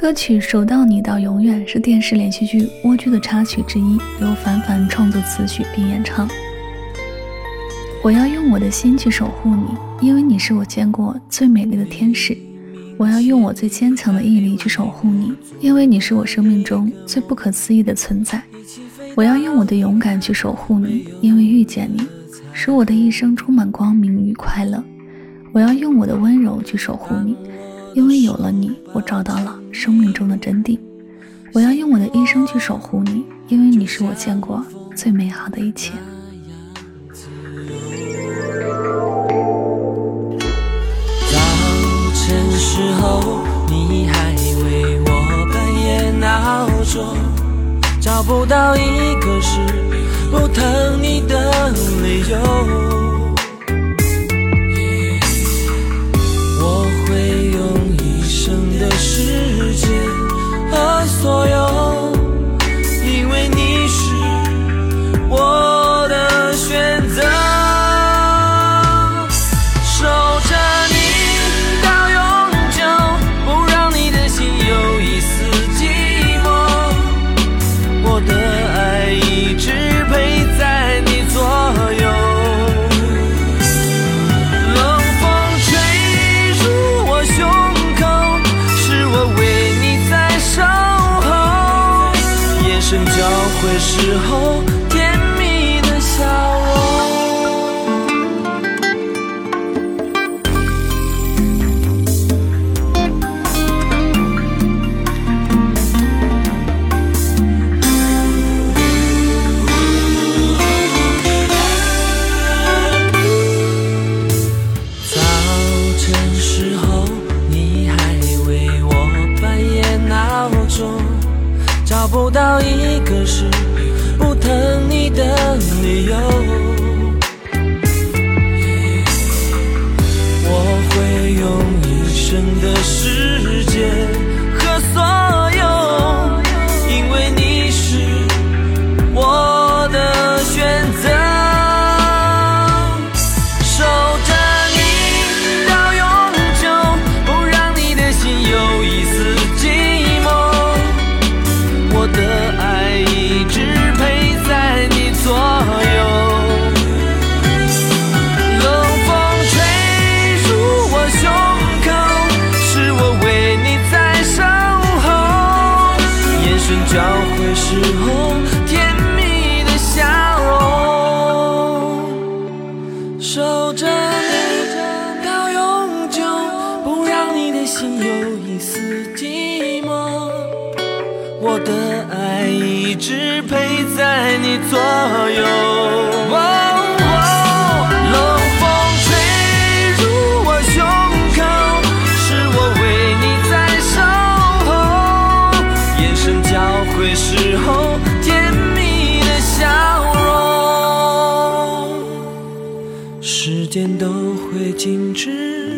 歌曲《守到你到永远》是电视连续剧《蜗居》的插曲之一，由凡凡创作词曲并演唱。我要用我的心去守护你，因为你是我见过最美丽的天使。我要用我最坚强的毅力去守护你，因为你是我生命中最不可思议的存在。我要用我的勇敢去守护你，因为遇见你，使我的一生充满光明与快乐。我要用我的温柔去守护你。因为有了你，我找到了生命中的真谛。我要用我的一生去守护你，因为你是我见过最美好的一切。早晨时候，你还为我半夜闹钟，找不到一个是不疼你的理由。会时候甜蜜的笑不到一个是让你的心有一丝寂寞。我的爱一直陪在你左右。冷风吹入我胸口，是我为你在守候。眼神交汇时候，甜蜜的笑容。时间都会静止。